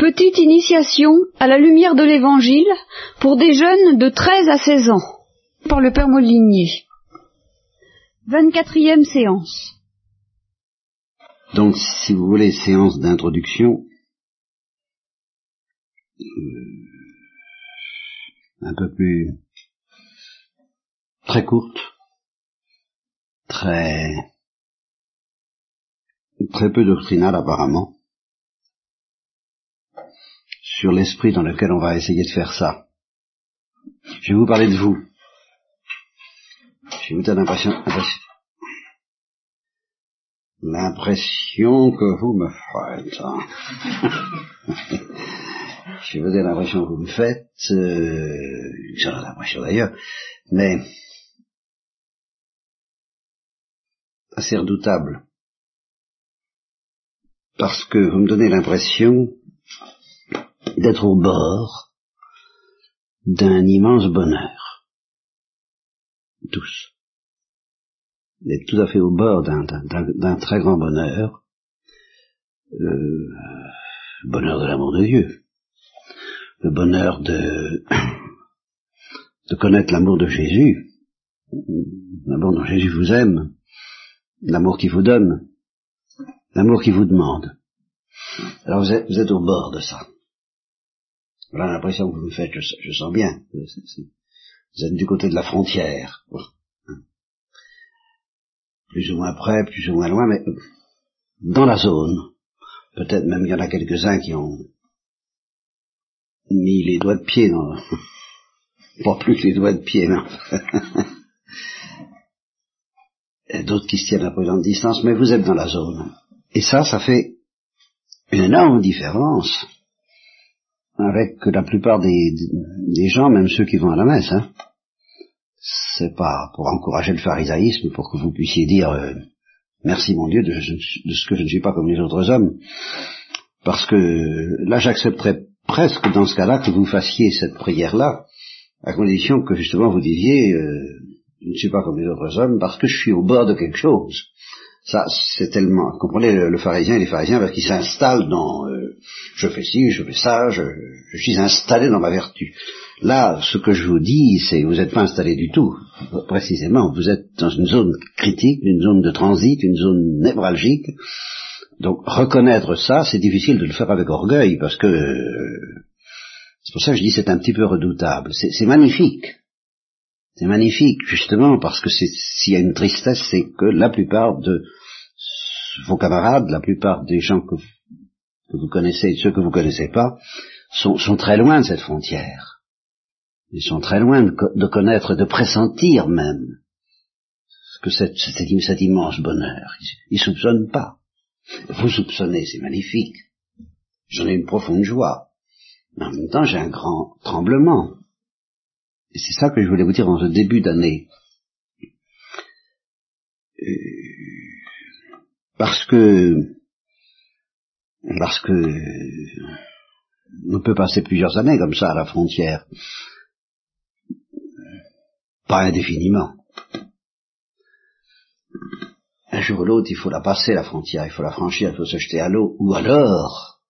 Petite initiation à la lumière de l'Évangile pour des jeunes de 13 à 16 ans, par le Père Molinier. 24e séance. Donc, si vous voulez, séance d'introduction, euh, un peu plus très courte, très très peu doctrinale apparemment, sur l'esprit dans lequel on va essayer de faire ça. Je vais vous parler de vous. J'ai vous l'impression, l'impression que vous me faites. Hein. Je vous l'impression que vous me faites, euh, l'impression d'ailleurs, mais assez redoutable. Parce que vous me donnez l'impression d'être au bord d'un immense bonheur. Tous. D'être tout à fait au bord d'un très grand bonheur. Euh, le bonheur de l'amour de Dieu. Le bonheur de, connaître l'amour de Jésus. L'amour dont Jésus vous aime. L'amour qu'il vous donne. L'amour qu'il vous demande. Alors vous êtes au bord de ça. Voilà l'impression que vous me faites, je, sens bien. Vous êtes du côté de la frontière. Plus ou moins près, plus ou moins loin, mais dans la zone. Peut-être même il y en a quelques-uns qui ont mis les doigts de pied dans... Pas plus que les doigts de pied, non. D'autres qui se tiennent à présente distance, mais vous êtes dans la zone. Et ça, ça fait une énorme différence avec la plupart des, gens, même ceux qui vont à la messe. Hein. C'est pas pour encourager le pharisaïsme, pour que vous puissiez dire euh, merci mon Dieu de, de, ce que je ne suis pas comme les autres hommes, parce que là j'accepterais presque dans ce cas-là que vous fassiez cette prière-là, à condition que justement vous disiez euh, je ne suis pas comme les autres hommes parce que je suis au bord de quelque chose. Ça, c'est tellement, comprenez le, pharisien et les pharisiens parce qu'ils s'installent dans euh, je fais ci, je fais ça, je, suis installé dans ma vertu. Là, ce que je vous dis, c'est vous n'êtes pas installé du tout, précisément. Vous êtes dans une zone critique, une zone de transit, une zone névralgique. Donc reconnaître ça, c'est difficile de le faire avec orgueil parce que c'est pour ça que je dis c'est un petit peu redoutable. C'est magnifique. C'est magnifique, justement, parce que s'il y a une tristesse, c'est que la plupart de vos camarades, la plupart des gens que, vous connaissez et ceux que vous connaissez pas, sont, très loin de cette frontière. Ils sont très loin de, connaître, de pressentir même que cet, cet, immense bonheur. Ils, ne soupçonnent pas. Vous soupçonnez, c'est magnifique. J'en ai une profonde joie. Mais en même temps, j'ai un grand tremblement. Et c'est ça que je voulais vous dire en ce début d'année. Euh, parce que, parce que, on peut passer plusieurs années comme ça à la frontière. Pas indéfiniment. Un jour ou l'autre, il faut la passer, la frontière, il faut la franchir, il faut se jeter à l'eau, ou alors,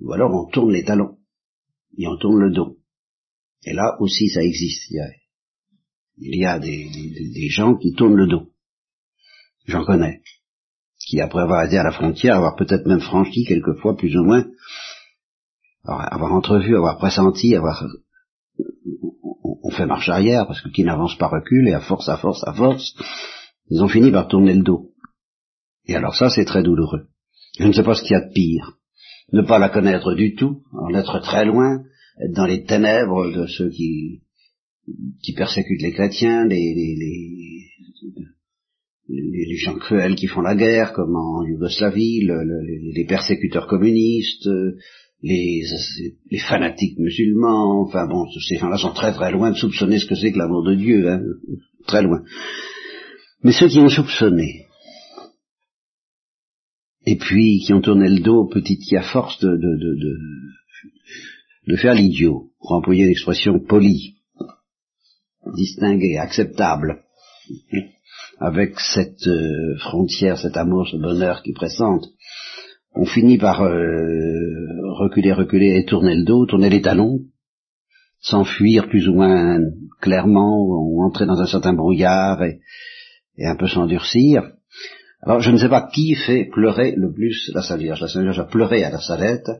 ou alors on tourne les talons, et on tourne le dos. Et là aussi, ça existe. Il y a, des, gens qui tournent le dos. J'en connais. Qui, après avoir été à la frontière, avoir peut-être même franchi quelquefois, plus ou moins, avoir, entrevu, avoir pressenti, avoir... On fait marche arrière, parce que qui n'avance pas recule, et à force, à force, à force, ils ont fini par tourner le dos. Et alors ça, c'est très douloureux. Je ne sais pas ce qu'il y a de pire. Ne pas la connaître du tout, en être très loin, dans les ténèbres de ceux qui, qui persécutent les chrétiens, les, les, les, les, gens cruels qui font la guerre, comme en Yougoslavie, le, les persécuteurs communistes, les, les fanatiques musulmans, enfin bon, ces gens-là sont très très loin de soupçonner ce que c'est que l'amour de Dieu, hein, très loin. Mais ceux qui ont soupçonné, et puis qui ont tourné le dos petit qui à force de, de, de, de de faire l'idiot, pour employer l'expression polie, distinguée, acceptable, avec cette euh, frontière, cet amour, ce bonheur qui pressente, on finit par reculer, reculer et tourner le dos, tourner les talons, s'enfuir plus ou moins clairement, ou entrer dans un certain brouillard et, et un peu s'endurcir. Alors je ne sais pas qui fait pleurer le plus la Sainte Vierge. La Sainte Vierge a pleuré à la Salette,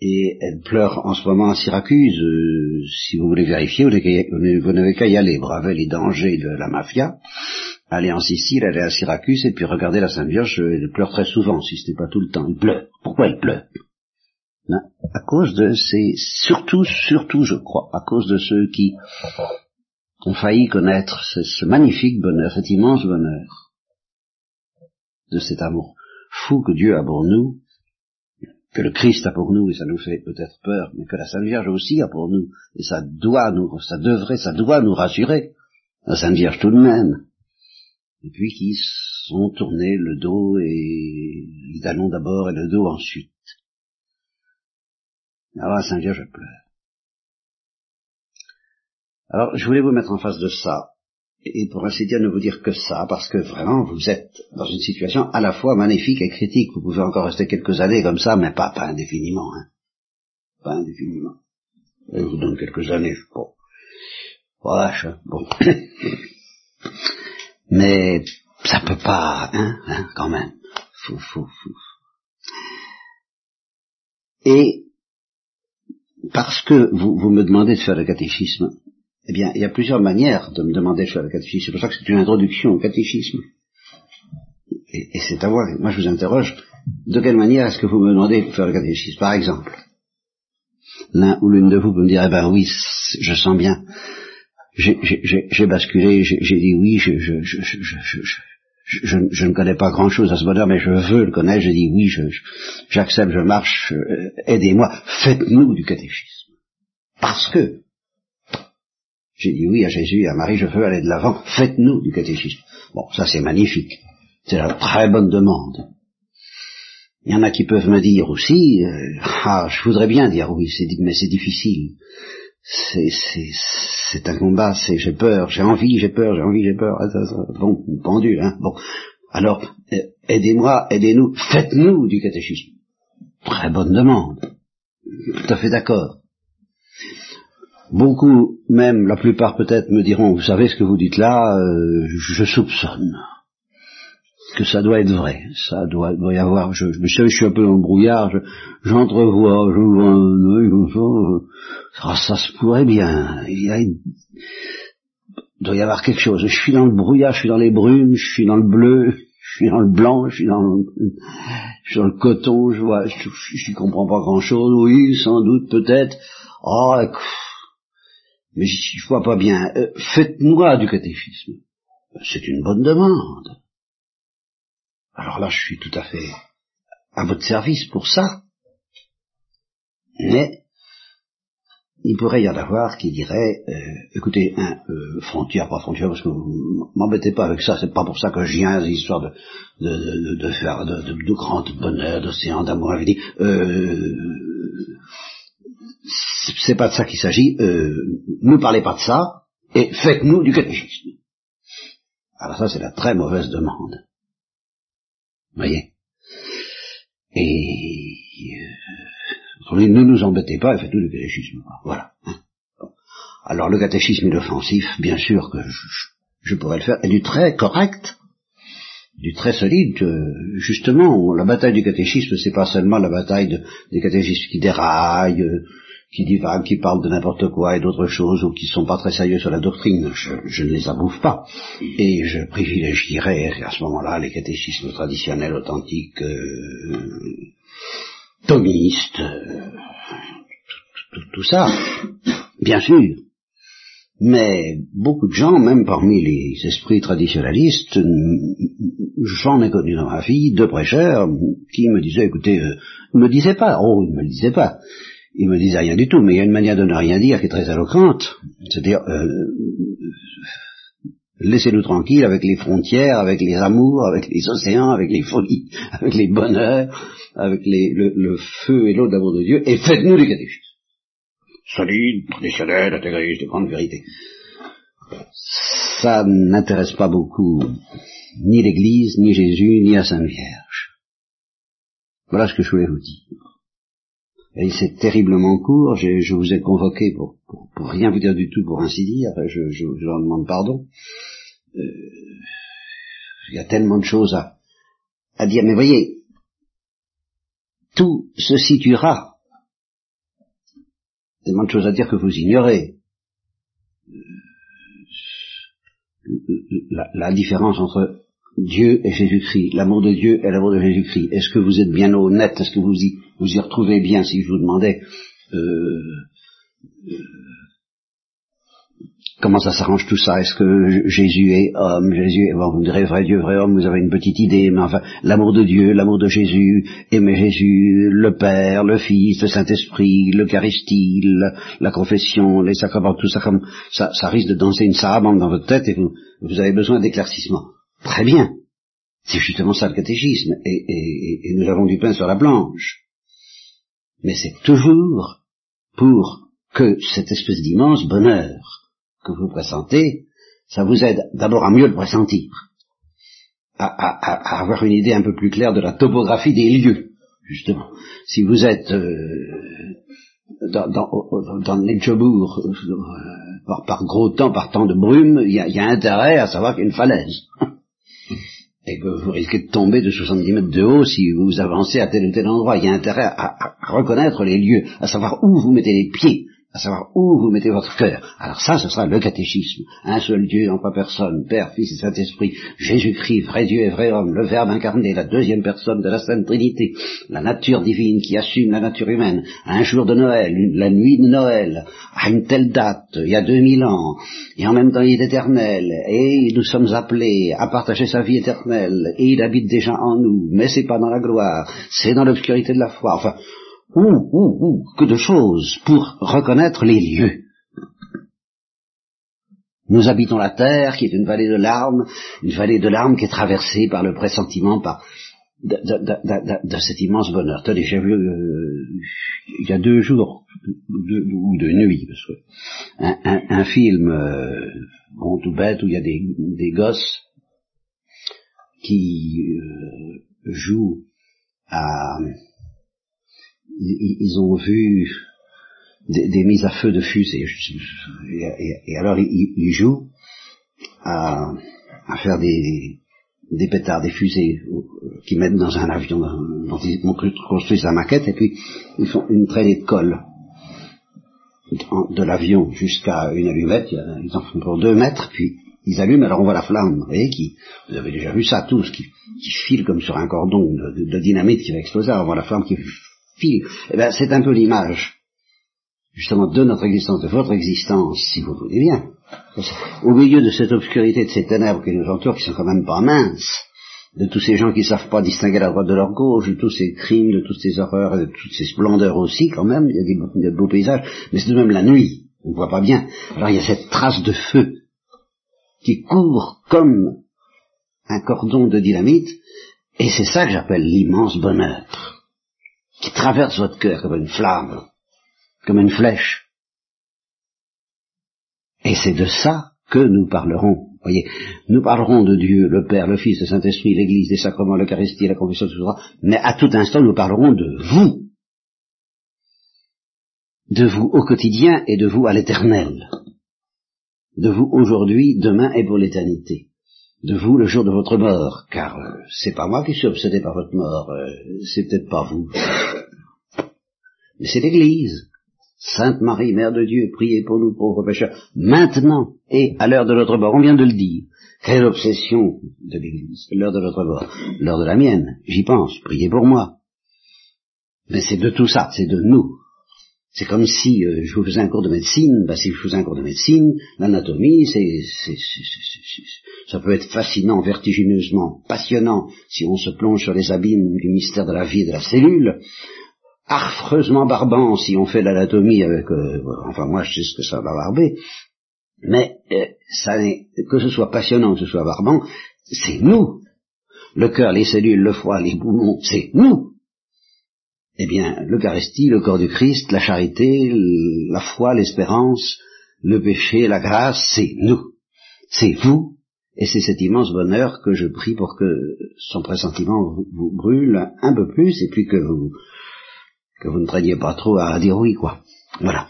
et elle pleure en ce moment à Syracuse. Euh, si vous voulez vérifier, vous n'avez qu'à y aller, braver les dangers de la mafia, aller en Sicile, aller à Syracuse, et puis regarder la Sainte Vierge, elle pleure très souvent, si ce n'est pas tout le temps. Elle pleure. Pourquoi elle pleure? À cause de ces... Surtout, surtout, je crois, à cause de ceux qui ont failli connaître ce magnifique bonheur, cet immense bonheur de cet amour fou que Dieu a pour nous, que le Christ a pour nous, et ça nous fait peut-être peur, mais que la Sainte Vierge aussi a pour nous, et ça doit nous, ça devrait, ça doit nous rassurer, la Sainte Vierge tout de même. Et puis qui sont tournés le dos et les talons d'abord et le dos ensuite. Alors la Sainte Vierge pleure. Alors je voulais vous mettre en face de ça, et pour ainsi dire ne vous dire que ça, parce que vraiment vous êtes dans une situation à la fois magnifique et critique. Vous pouvez encore rester quelques années comme ça, mais pas, pas indéfiniment. Hein. Pas indéfiniment. je vous donne quelques années, je bon. Vache, hein, bon. mais ça peut pas, hein, hein quand même. Fou, fou, fou. Et parce que vous, vous me demandez de faire le catéchisme, eh bien, il y a plusieurs manières de me demander de faire le catéchisme. C'est pour ça que c'est une introduction au catéchisme. Et, c'est à voir. Moi, je vous interroge. De quelle manière est-ce que vous me demandez de faire le catéchisme Par exemple, l'un ou l'une de vous peut me dire, eh ben oui, je sens bien. J'ai basculé, j'ai dit oui, je, je, je, je, ne connais pas grand-chose à ce bonheur, mais je veux le connaître. Je dis oui, j'accepte, je, marche, euh, aidez-moi, faites-nous du catéchisme. Parce que j'ai dit oui à Jésus et à Marie, je veux aller de l'avant, faites-nous du catéchisme. Bon, ça c'est magnifique. C'est la très bonne demande. Il y en a qui peuvent me dire aussi, euh, ah, je voudrais bien dire oui, mais c'est difficile. C'est un combat, c'est j'ai peur, j'ai envie, j'ai peur, j'ai envie, j'ai peur. Ah, bon, pendu, hein. Bon, alors euh, aidez-moi, aidez-nous, faites-nous du catéchisme. Très bonne demande. Tout à fait d'accord. Beaucoup, même la plupart peut-être, me diront, vous savez ce que vous dites là, euh, je soupçonne que ça doit être vrai, ça doit, y avoir, je, je, je suis un peu dans le brouillard, j'entrevois, je, vois un œil comme ça, euh, ça, se pourrait bien, il y a doit y avoir quelque chose, je suis dans le brouillard, je suis dans les brumes, je suis dans le bleu, je suis dans le blanc, je suis dans le, je suis dans le coton, je vois, je, je, comprends pas grand chose, oui, sans doute, peut-être, oh, mais je vois pas bien. Euh, faites-moi du catéchisme. C'est une bonne demande. Alors là, je suis tout à fait à votre service pour ça. Mais il pourrait y en avoir qui diraient, euh, écoutez, un, euh, frontière, pas frontière, parce que vous m'embêtez pas avec ça, c'est pas pour ça que je viens à l'histoire de, de, de, faire de, de, de grand bonheur, d'océan d'amour, euh, c'est pas de ça qu'il s'agit, euh, ne parlez pas de ça, et faites-nous du catéchisme. Alors ça, c'est la très mauvaise demande. Vous voyez? Et euh, ne nous embêtez pas et faites-nous du catéchisme. Voilà. Alors le catéchisme inoffensif, bien sûr que je, pourrais le faire, et du très correct, du très solide. justement, la bataille du catéchisme, c'est pas seulement la bataille des catéchistes qui déraillent, qui divaguent, qui parlent de n'importe quoi et d'autres choses, ou qui sont pas très sérieux sur la doctrine, je, ne les approuve pas. Et je privilégierais à ce moment-là les catéchismes traditionnels, authentiques, euh, thomistes, euh, tout, ça, bien sûr. Mais beaucoup de gens, même parmi les esprits traditionnalistes, j'en ai connu dans ma vie deux prêcheurs qui me disaient, écoutez, euh, ne me disaient pas, oh, ils ne me le disaient pas, il me disait rien du tout, mais il y a une manière de ne rien dire qui est très éloquente. C'est-à-dire, euh, laissez-nous tranquilles avec les frontières, avec les amours, avec les océans, avec les folies, avec les bonheurs, avec le, feu et l'eau d'amour de Dieu, et faites-nous du catéchisme. Solide, traditionnel, intégriste, de grande vérité. Ça n'intéresse pas beaucoup ni l'Église, ni Jésus, ni la Sainte Vierge. Voilà ce que je voulais vous dire. Et c'est terriblement court, je vous ai convoqué pour, pour, rien vous dire du tout, pour ainsi dire, je, je, leur demande pardon. Euh, il y a tellement de choses à, à dire, mais voyez, tout se situera. Tellement de choses à dire que vous ignorez. La, la différence entre Dieu et Jésus-Christ, l'amour de Dieu et l'amour de Jésus-Christ. Est-ce que vous êtes bien honnête Est-ce que vous y, vous y retrouvez bien Si je vous demandais? Euh, euh, comment ça s'arrange tout ça? Est-ce que Jésus est homme? Jésus est, bon, vous direz vrai Dieu, vrai homme, vous avez une petite idée, mais enfin, l'amour de Dieu, l'amour de Jésus, aimer Jésus, le Père, le Fils, le Saint-Esprit, l'Eucharistie, la, confession, les sacrements, tout ça, comme ça, ça risque de danser une sarabande dans votre tête et vous, vous avez besoin d'éclaircissement. Très bien. C'est justement ça le catéchisme. Et, nous avons du pain sur la planche. Mais c'est toujours pour que cette espèce d'immense bonheur que vous pressentez, ça vous aide d'abord à mieux le pressentir, à, avoir une idée un peu plus claire de la topographie des lieux, justement. Si vous êtes euh, dans, dans, dans euh, par, gros temps, par temps de brume, il y y a intérêt à savoir qu'il y a une falaise. et que vous risquez de tomber de 70 mètres de haut si vous avancez à tel ou tel endroit. Il y a intérêt à, reconnaître les lieux, à savoir où vous mettez les pieds, à savoir où vous mettez votre cœur. Alors ça, ce sera le catéchisme. Un seul Dieu en trois personnes, Père, Fils et Saint-Esprit, Jésus-Christ, vrai Dieu et vrai homme, le Verbe incarné, la deuxième personne de la Sainte Trinité, la nature divine qui assume la nature humaine, un jour de Noël, la nuit de Noël, à une telle date, il y a 2000 ans, et en même temps il est éternel, et nous sommes appelés à partager sa vie éternelle, et il habite déjà en nous, mais c'est pas dans la gloire, c'est dans l'obscurité de la foi. Enfin, ou, ou, ou, que de choses pour reconnaître les lieux. Nous habitons la terre, qui est une vallée de larmes, une vallée de larmes qui est traversée par le pressentiment, par de, cet immense bonheur. Tenez, j'ai vu euh, il y a deux jours ou deux nuits, parce que un, film euh, bon tout bête où il y a des, des gosses qui euh, jouent à ils, ont vu des, mises à feu de fusées. Et, alors ils, jouent à, faire des, des pétards, des fusées qu'ils mettent dans un avion dont ils construisent la maquette et puis ils font une traînée de colle de l'avion jusqu'à une allumette, ils en font pour deux mètres, puis ils allument, alors on voit la flamme, vous voyez, qui, vous avez déjà vu ça tous, qui, qui file comme sur un cordon de, de dynamite qui va exploser, alors on voit la flamme qui eh bien, c'est un peu l'image, justement, de notre existence, de votre existence, si vous voulez bien. Au milieu de cette obscurité, de ces ténèbres qui nous entourent, qui sont quand même pas minces, de tous ces gens qui ne savent pas distinguer la droite de leur gauche, de tous ces crimes, de toutes ces horreurs, de toutes ces splendeurs aussi, quand même, il y a des, de beaux paysages, mais c'est de même la nuit, on ne voit pas bien. Alors il y a cette trace de feu qui court comme un cordon de dynamite, et c'est ça que j'appelle l'immense bonheur traverse votre cœur comme une flamme, comme une flèche. Et c'est de ça que nous parlerons. Voyez, nous parlerons de Dieu, le Père, le Fils, le Saint-Esprit, l'Église, les sacrements, l'Eucharistie, la confession, etc. Mais à tout instant, nous parlerons de vous. De vous au quotidien et de vous à l'éternel. De vous aujourd'hui, demain et pour l'éternité de vous le jour de votre mort, car euh, c'est pas moi qui suis obsédé par votre mort, euh, c'est peut-être pas vous, mais c'est l'Église. Sainte Marie, Mère de Dieu, priez pour nous pauvres pécheurs, maintenant et à l'heure de notre mort. On vient de le dire. Quelle obsession de l'Église, l'heure de notre mort. L'heure de la mienne, j'y pense, priez pour moi. Mais c'est de tout ça, c'est de nous. C'est comme si euh, je vous faisais un cours de médecine, bah, si je faisais un cours de médecine, l'anatomie, c'est, ça peut être fascinant, vertigineusement passionnant, si on se plonge sur les abîmes du mystère de la vie et de la cellule, affreusement barbant si on fait l'anatomie avec, euh, enfin moi je sais ce que ça va barber, mais euh, ça que ce soit passionnant, que ce soit barbant, c'est nous. Le cœur, les cellules, le foie, les poumons, c'est nous. Eh bien, l'Eucharistie, le corps du Christ, la charité, la foi, l'espérance, le péché, la grâce, c'est nous. C'est vous Et c'est cet immense bonheur que je prie pour que son pressentiment vous, vous brûle un peu plus et puis que vous que vous ne traîniez pas trop à dire oui, quoi. Voilà.